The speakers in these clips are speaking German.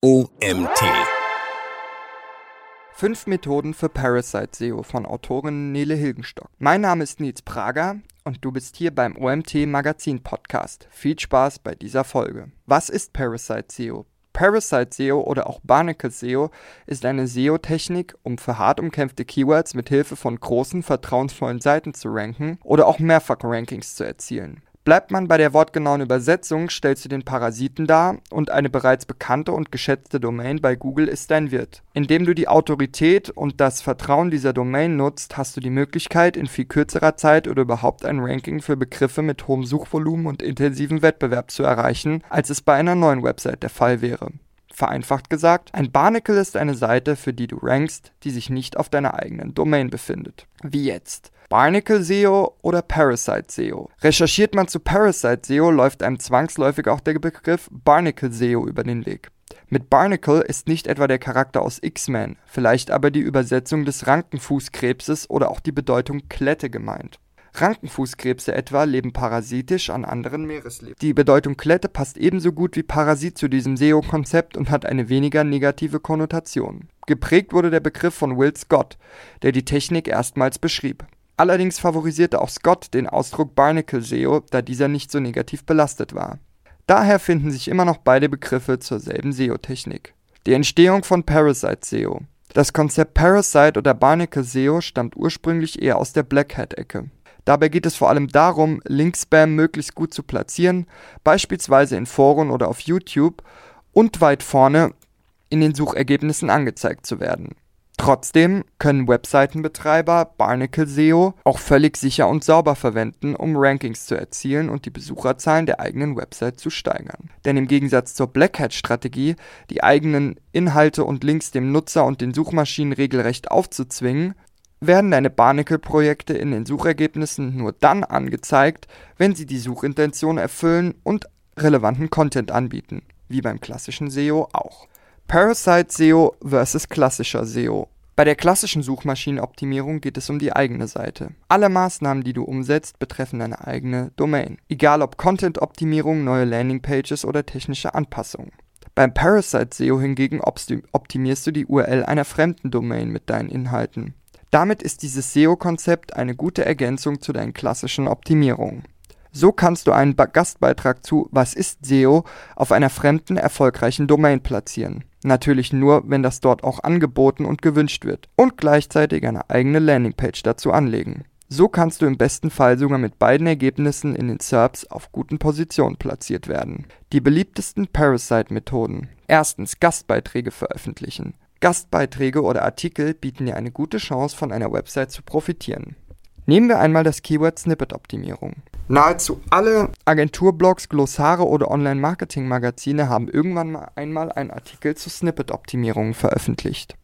OMT. Fünf Methoden für Parasite SEO von Autorin Nele Hilgenstock. Mein Name ist Nils Prager und du bist hier beim OMT Magazin Podcast. Viel Spaß bei dieser Folge. Was ist Parasite SEO? Parasite SEO oder auch Barnacle SEO ist eine SEO-Technik, um für hart umkämpfte Keywords mit Hilfe von großen, vertrauensvollen Seiten zu ranken oder auch Mehrfach-Rankings zu erzielen. Bleibt man bei der wortgenauen Übersetzung, stellst du den Parasiten dar und eine bereits bekannte und geschätzte Domain bei Google ist dein Wirt. Indem du die Autorität und das Vertrauen dieser Domain nutzt, hast du die Möglichkeit, in viel kürzerer Zeit oder überhaupt ein Ranking für Begriffe mit hohem Suchvolumen und intensivem Wettbewerb zu erreichen, als es bei einer neuen Website der Fall wäre. Vereinfacht gesagt, ein Barnacle ist eine Seite, für die du rankst, die sich nicht auf deiner eigenen Domain befindet. Wie jetzt. Barnacle SEO oder Parasite SEO. Recherchiert man zu Parasite SEO, läuft einem zwangsläufig auch der Begriff Barnacle SEO über den Weg. Mit Barnacle ist nicht etwa der Charakter aus X-Men, vielleicht aber die Übersetzung des Rankenfußkrebses oder auch die Bedeutung Klette gemeint. Rankenfußkrebse etwa leben parasitisch an anderen Meeresleben. Die Bedeutung Klette passt ebenso gut wie Parasit zu diesem SEO-Konzept und hat eine weniger negative Konnotation. Geprägt wurde der Begriff von Will Scott, der die Technik erstmals beschrieb. Allerdings favorisierte auch Scott den Ausdruck Barnacle SEO, da dieser nicht so negativ belastet war. Daher finden sich immer noch beide Begriffe zur selben SEO-Technik. Die Entstehung von Parasite SEO. Das Konzept Parasite oder Barnacle SEO stammt ursprünglich eher aus der Black Hat-Ecke. Dabei geht es vor allem darum, Linkspam möglichst gut zu platzieren, beispielsweise in Foren oder auf YouTube und weit vorne in den Suchergebnissen angezeigt zu werden. Trotzdem können Webseitenbetreiber Barnacle SEO auch völlig sicher und sauber verwenden, um Rankings zu erzielen und die Besucherzahlen der eigenen Website zu steigern. Denn im Gegensatz zur Black Hat Strategie, die eigenen Inhalte und Links dem Nutzer und den Suchmaschinen regelrecht aufzuzwingen, werden deine Barnacle-Projekte in den Suchergebnissen nur dann angezeigt, wenn sie die Suchintention erfüllen und relevanten Content anbieten, wie beim klassischen SEO auch. Parasite SEO versus klassischer SEO. Bei der klassischen Suchmaschinenoptimierung geht es um die eigene Seite. Alle Maßnahmen, die du umsetzt, betreffen deine eigene Domain. Egal ob Content-Optimierung, neue Landingpages oder technische Anpassungen. Beim Parasite SEO hingegen optimierst du die URL einer fremden Domain mit deinen Inhalten. Damit ist dieses SEO-Konzept eine gute Ergänzung zu deinen klassischen Optimierungen. So kannst du einen Gastbeitrag zu Was ist SEO auf einer fremden erfolgreichen Domain platzieren. Natürlich nur, wenn das dort auch angeboten und gewünscht wird. Und gleichzeitig eine eigene Landingpage dazu anlegen. So kannst du im besten Fall sogar mit beiden Ergebnissen in den SERPs auf guten Positionen platziert werden. Die beliebtesten Parasite-Methoden. Erstens Gastbeiträge veröffentlichen. Gastbeiträge oder Artikel bieten dir eine gute Chance, von einer Website zu profitieren. Nehmen wir einmal das Keyword Snippet-Optimierung. Nahezu alle Agenturblogs, Glossare oder Online-Marketing-Magazine haben irgendwann mal einmal einen Artikel zu Snippet-Optimierungen veröffentlicht.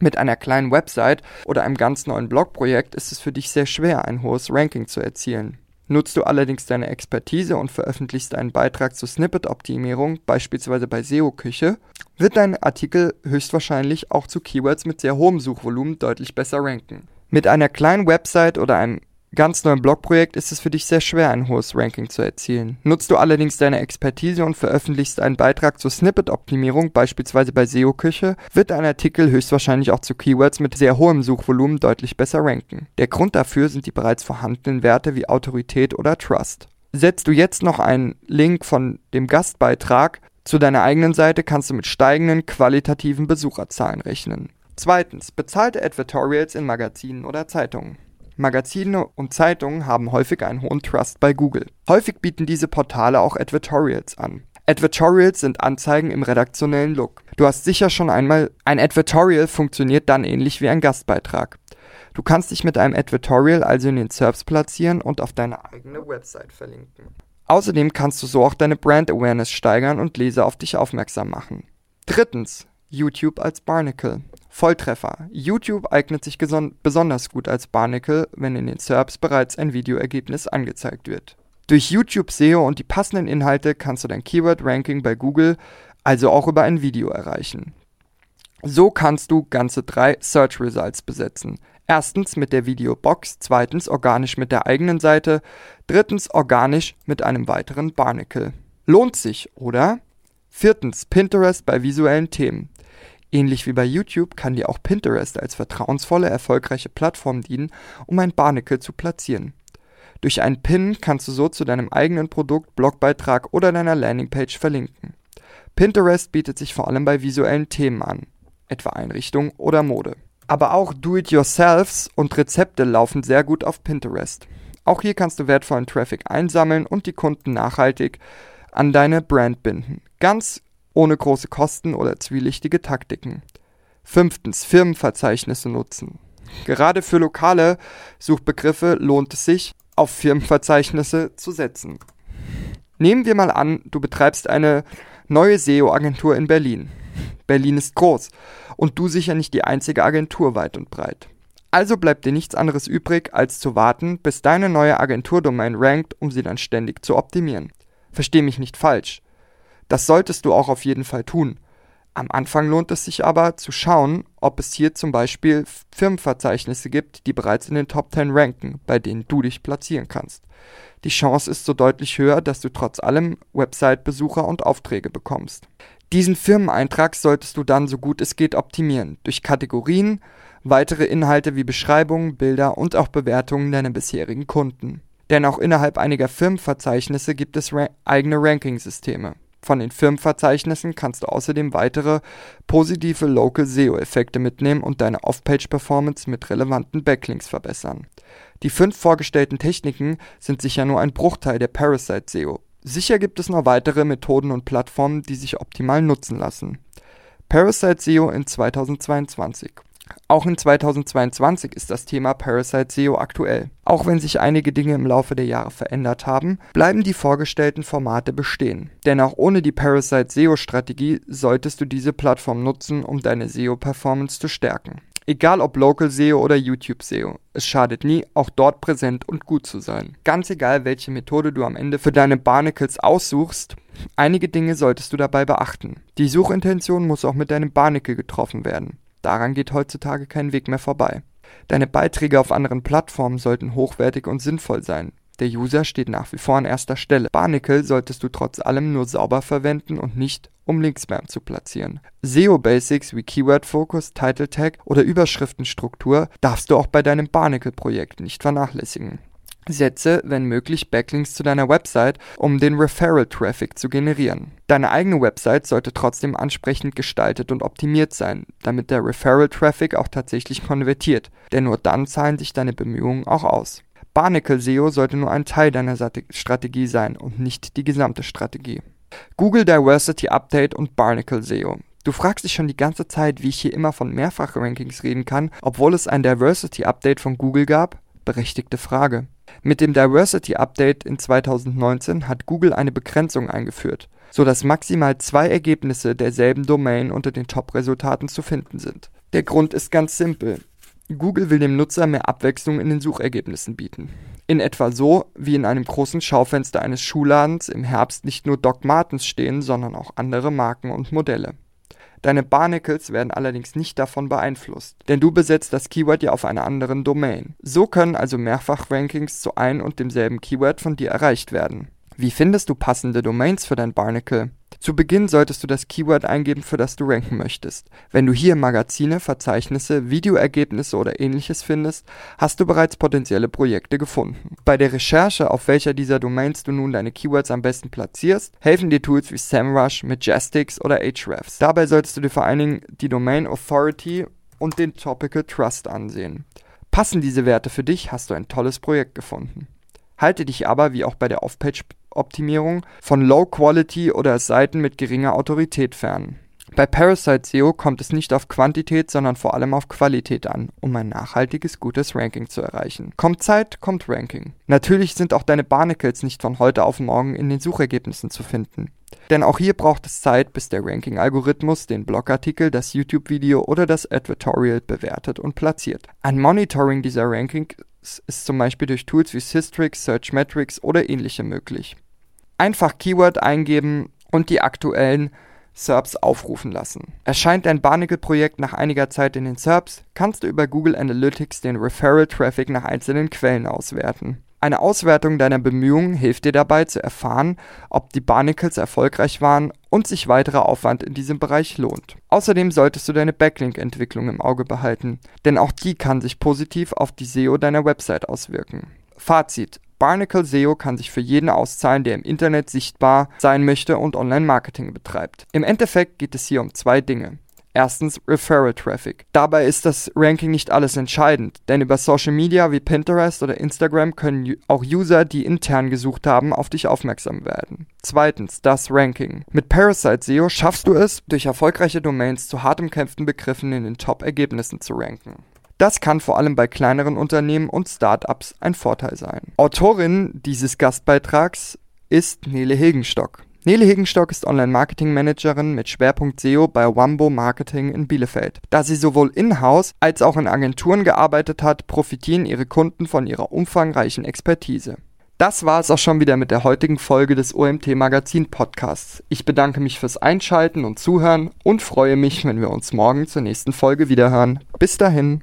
Mit einer kleinen Website oder einem ganz neuen Blogprojekt ist es für dich sehr schwer, ein hohes Ranking zu erzielen. Nutzt du allerdings deine Expertise und veröffentlichst einen Beitrag zur Snippet-Optimierung, beispielsweise bei SEO-Küche, wird dein Artikel höchstwahrscheinlich auch zu Keywords mit sehr hohem Suchvolumen deutlich besser ranken. Mit einer kleinen Website oder einem ganz neuen Blogprojekt ist es für dich sehr schwer, ein hohes Ranking zu erzielen. Nutzt du allerdings deine Expertise und veröffentlichst einen Beitrag zur Snippet-Optimierung, beispielsweise bei SEO-Küche, wird dein Artikel höchstwahrscheinlich auch zu Keywords mit sehr hohem Suchvolumen deutlich besser ranken. Der Grund dafür sind die bereits vorhandenen Werte wie Autorität oder Trust. Setzt du jetzt noch einen Link von dem Gastbeitrag zu deiner eigenen Seite, kannst du mit steigenden qualitativen Besucherzahlen rechnen. Zweitens, bezahlte Advertorials in Magazinen oder Zeitungen. Magazine und Zeitungen haben häufig einen hohen Trust bei Google. Häufig bieten diese Portale auch Advertorials an. Advertorials sind Anzeigen im redaktionellen Look. Du hast sicher schon einmal ein Advertorial funktioniert dann ähnlich wie ein Gastbeitrag. Du kannst dich mit einem Advertorial also in den SERPs platzieren und auf deine eigene Website verlinken. Außerdem kannst du so auch deine Brand Awareness steigern und Leser auf dich aufmerksam machen. Drittens, YouTube als Barnacle. Volltreffer. YouTube eignet sich besonders gut als Barnacle, wenn in den SERPs bereits ein Videoergebnis angezeigt wird. Durch YouTube SEO und die passenden Inhalte kannst du dein Keyword-Ranking bei Google also auch über ein Video erreichen. So kannst du ganze drei Search Results besetzen. Erstens mit der Videobox, zweitens organisch mit der eigenen Seite, drittens organisch mit einem weiteren Barnacle. Lohnt sich, oder? Viertens, Pinterest bei visuellen Themen. Ähnlich wie bei YouTube kann dir auch Pinterest als vertrauensvolle, erfolgreiche Plattform dienen, um ein Barnacle zu platzieren. Durch einen Pin kannst du so zu deinem eigenen Produkt, Blogbeitrag oder deiner Landingpage verlinken. Pinterest bietet sich vor allem bei visuellen Themen an, etwa Einrichtung oder Mode. Aber auch Do-it-yourselfs und Rezepte laufen sehr gut auf Pinterest. Auch hier kannst du wertvollen Traffic einsammeln und die Kunden nachhaltig an deine Brand binden. Ganz ohne große Kosten oder zwielichtige Taktiken. Fünftens, Firmenverzeichnisse nutzen. Gerade für lokale Suchbegriffe lohnt es sich, auf Firmenverzeichnisse zu setzen. Nehmen wir mal an, du betreibst eine neue SEO-Agentur in Berlin. Berlin ist groß und du sicher nicht die einzige Agentur weit und breit. Also bleibt dir nichts anderes übrig, als zu warten, bis deine neue Agenturdomain rankt, um sie dann ständig zu optimieren. Versteh mich nicht falsch. Das solltest du auch auf jeden Fall tun. Am Anfang lohnt es sich aber zu schauen, ob es hier zum Beispiel Firmenverzeichnisse gibt, die bereits in den Top 10 ranken, bei denen du dich platzieren kannst. Die Chance ist so deutlich höher, dass du trotz allem Website-Besucher und Aufträge bekommst. Diesen Firmeneintrag solltest du dann so gut es geht optimieren, durch Kategorien, weitere Inhalte wie Beschreibungen, Bilder und auch Bewertungen deiner bisherigen Kunden. Denn auch innerhalb einiger Firmenverzeichnisse gibt es ra eigene Ranking-Systeme. Von den Firmenverzeichnissen kannst du außerdem weitere positive Local SEO-Effekte mitnehmen und deine Off-Page-Performance mit relevanten Backlinks verbessern. Die fünf vorgestellten Techniken sind sicher nur ein Bruchteil der Parasite SEO. Sicher gibt es noch weitere Methoden und Plattformen, die sich optimal nutzen lassen. Parasite SEO in 2022 auch in 2022 ist das Thema Parasite SEO aktuell. Auch wenn sich einige Dinge im Laufe der Jahre verändert haben, bleiben die vorgestellten Formate bestehen. Denn auch ohne die Parasite SEO-Strategie solltest du diese Plattform nutzen, um deine SEO-Performance zu stärken. Egal ob Local SEO oder YouTube SEO, es schadet nie, auch dort präsent und gut zu sein. Ganz egal, welche Methode du am Ende für deine Barnacles aussuchst, einige Dinge solltest du dabei beachten. Die Suchintention muss auch mit deinem Barnacle getroffen werden. Daran geht heutzutage kein Weg mehr vorbei. Deine Beiträge auf anderen Plattformen sollten hochwertig und sinnvoll sein. Der User steht nach wie vor an erster Stelle. Barnacle solltest du trotz allem nur sauber verwenden und nicht, um Linkspam zu platzieren. SEO-Basics wie Keyword Focus, Title Tag oder Überschriftenstruktur darfst du auch bei deinem Barnacle-Projekt nicht vernachlässigen. Setze, wenn möglich, Backlinks zu deiner Website, um den Referral-Traffic zu generieren. Deine eigene Website sollte trotzdem ansprechend gestaltet und optimiert sein, damit der Referral-Traffic auch tatsächlich konvertiert, denn nur dann zahlen sich deine Bemühungen auch aus. Barnacle SEO sollte nur ein Teil deiner Strategie sein und nicht die gesamte Strategie. Google Diversity Update und Barnacle SEO. Du fragst dich schon die ganze Zeit, wie ich hier immer von Mehrfachrankings reden kann, obwohl es ein Diversity Update von Google gab? Berechtigte Frage. Mit dem Diversity Update in 2019 hat Google eine Begrenzung eingeführt, so dass maximal zwei Ergebnisse derselben Domain unter den Top-Resultaten zu finden sind. Der Grund ist ganz simpel. Google will dem Nutzer mehr Abwechslung in den Suchergebnissen bieten. In etwa so, wie in einem großen Schaufenster eines Schuhladens im Herbst nicht nur Doc Martens stehen, sondern auch andere Marken und Modelle. Deine Barnacles werden allerdings nicht davon beeinflusst, denn du besetzt das Keyword ja auf einer anderen Domain. So können also Mehrfachrankings zu ein und demselben Keyword von dir erreicht werden. Wie findest du passende Domains für dein Barnacle? Zu Beginn solltest du das Keyword eingeben, für das du ranken möchtest. Wenn du hier Magazine, Verzeichnisse, Videoergebnisse oder ähnliches findest, hast du bereits potenzielle Projekte gefunden. Bei der Recherche, auf welcher dieser Domains du nun deine Keywords am besten platzierst, helfen dir Tools wie SEMrush, Majestics oder Ahrefs. Dabei solltest du dir vor allen Dingen die Domain Authority und den Topical Trust ansehen. Passen diese Werte für dich, hast du ein tolles Projekt gefunden. Halte dich aber, wie auch bei der Off-Page Optimierung von Low Quality oder Seiten mit geringer Autorität fern. Bei Parasite SEO kommt es nicht auf Quantität, sondern vor allem auf Qualität an, um ein nachhaltiges, gutes Ranking zu erreichen. Kommt Zeit, kommt Ranking. Natürlich sind auch deine Barnacles nicht von heute auf morgen in den Suchergebnissen zu finden. Denn auch hier braucht es Zeit, bis der Ranking-Algorithmus den Blogartikel, das YouTube-Video oder das Advertorial bewertet und platziert. Ein Monitoring dieser Rankings ist zum Beispiel durch Tools wie Systrix, Searchmetrics oder ähnliche möglich. Einfach Keyword eingeben und die aktuellen SERPs aufrufen lassen. Erscheint dein Barnacle-Projekt nach einiger Zeit in den SERPs, kannst du über Google Analytics den Referral-Traffic nach einzelnen Quellen auswerten. Eine Auswertung deiner Bemühungen hilft dir dabei zu erfahren, ob die Barnacles erfolgreich waren und sich weiterer Aufwand in diesem Bereich lohnt. Außerdem solltest du deine Backlink-Entwicklung im Auge behalten, denn auch die kann sich positiv auf die SEO deiner Website auswirken. Fazit. Barnacle SEO kann sich für jeden auszahlen, der im Internet sichtbar sein möchte und Online-Marketing betreibt. Im Endeffekt geht es hier um zwei Dinge. Erstens Referral Traffic. Dabei ist das Ranking nicht alles entscheidend, denn über Social Media wie Pinterest oder Instagram können auch User, die intern gesucht haben, auf dich aufmerksam werden. Zweitens das Ranking. Mit Parasite SEO schaffst du es, durch erfolgreiche Domains zu hart umkämpften Begriffen in den Top-Ergebnissen zu ranken. Das kann vor allem bei kleineren Unternehmen und Startups ein Vorteil sein. Autorin dieses Gastbeitrags ist Nele Hilgenstock. Nele Hegenstock ist Online-Marketing-Managerin mit Schwerpunkt SEO bei Wambo Marketing in Bielefeld. Da sie sowohl in-house als auch in Agenturen gearbeitet hat, profitieren ihre Kunden von ihrer umfangreichen Expertise. Das war es auch schon wieder mit der heutigen Folge des OMT Magazin Podcasts. Ich bedanke mich fürs Einschalten und Zuhören und freue mich, wenn wir uns morgen zur nächsten Folge wiederhören. Bis dahin.